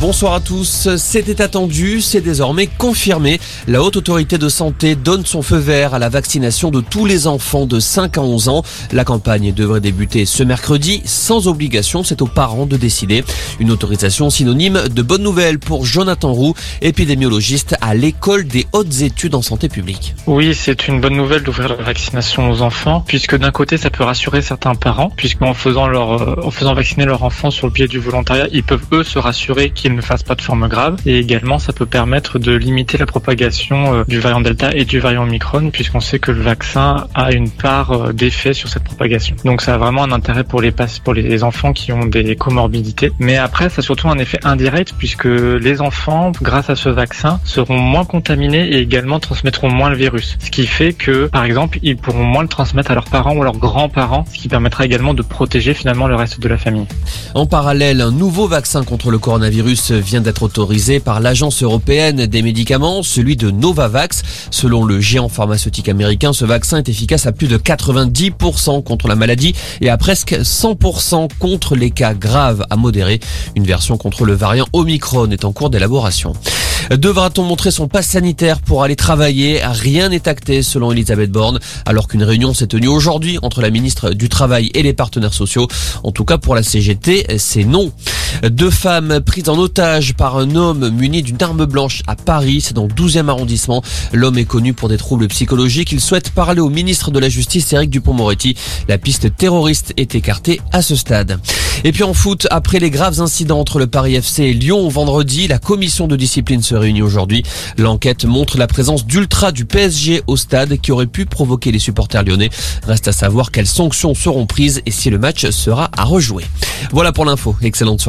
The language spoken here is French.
Bonsoir à tous. C'était attendu, c'est désormais confirmé. La Haute Autorité de Santé donne son feu vert à la vaccination de tous les enfants de 5 à 11 ans. La campagne devrait débuter ce mercredi sans obligation, c'est aux parents de décider. Une autorisation synonyme de bonne nouvelle pour Jonathan Roux, épidémiologiste à l'école des hautes études en santé publique. Oui, c'est une bonne nouvelle d'ouvrir la vaccination aux enfants, puisque d'un côté, ça peut rassurer certains parents, puisqu'en faisant leur, euh, en faisant vacciner leur enfant sur le pied du volontariat, ils peuvent eux se rassurer qu'ils ne fassent pas de forme grave. Et également, ça peut permettre de limiter la propagation euh, du variant Delta et du variant Omicron, puisqu'on sait que le vaccin a une part euh, d'effet sur cette propagation. Donc ça a vraiment un intérêt pour les pour les enfants qui ont des comorbidités. Mais après, ça a surtout un effet indirect, puisque les enfants, grâce à ce vaccin, seront moins contaminés et également transmettront moins le virus. Ce qui fait que, par exemple, ils pourront moins le transmettre à leurs parents ou à leurs grands-parents, ce qui permettra également de protéger finalement le reste de la famille. En parallèle, un nouveau vaccin contre le coronavirus vient d'être autorisé par l'Agence européenne des médicaments, celui de Novavax. Selon le géant pharmaceutique américain, ce vaccin est efficace à plus de 90% contre la maladie et à presque 100% contre les cas graves à modérés. Une version contre le variant Omicron est en cours d'élaboration. Devra-t-on montrer son passe sanitaire pour aller travailler? Rien n'est acté selon Elisabeth Borne, alors qu'une réunion s'est tenue aujourd'hui entre la ministre du Travail et les partenaires sociaux. En tout cas pour la CGT, c'est non. Deux femmes prises en otage par un homme muni d'une arme blanche à Paris, c'est dans le 12e arrondissement. L'homme est connu pour des troubles psychologiques. Il souhaite parler au ministre de la Justice, Éric Dupont-Moretti. La piste terroriste est écartée à ce stade. Et puis en foot, après les graves incidents entre le Paris FC et Lyon vendredi, la commission de discipline se réunit aujourd'hui. L'enquête montre la présence d'ultra du PSG au stade qui aurait pu provoquer les supporters lyonnais. Reste à savoir quelles sanctions seront prises et si le match sera à rejouer. Voilà pour l'info. Excellente soirée.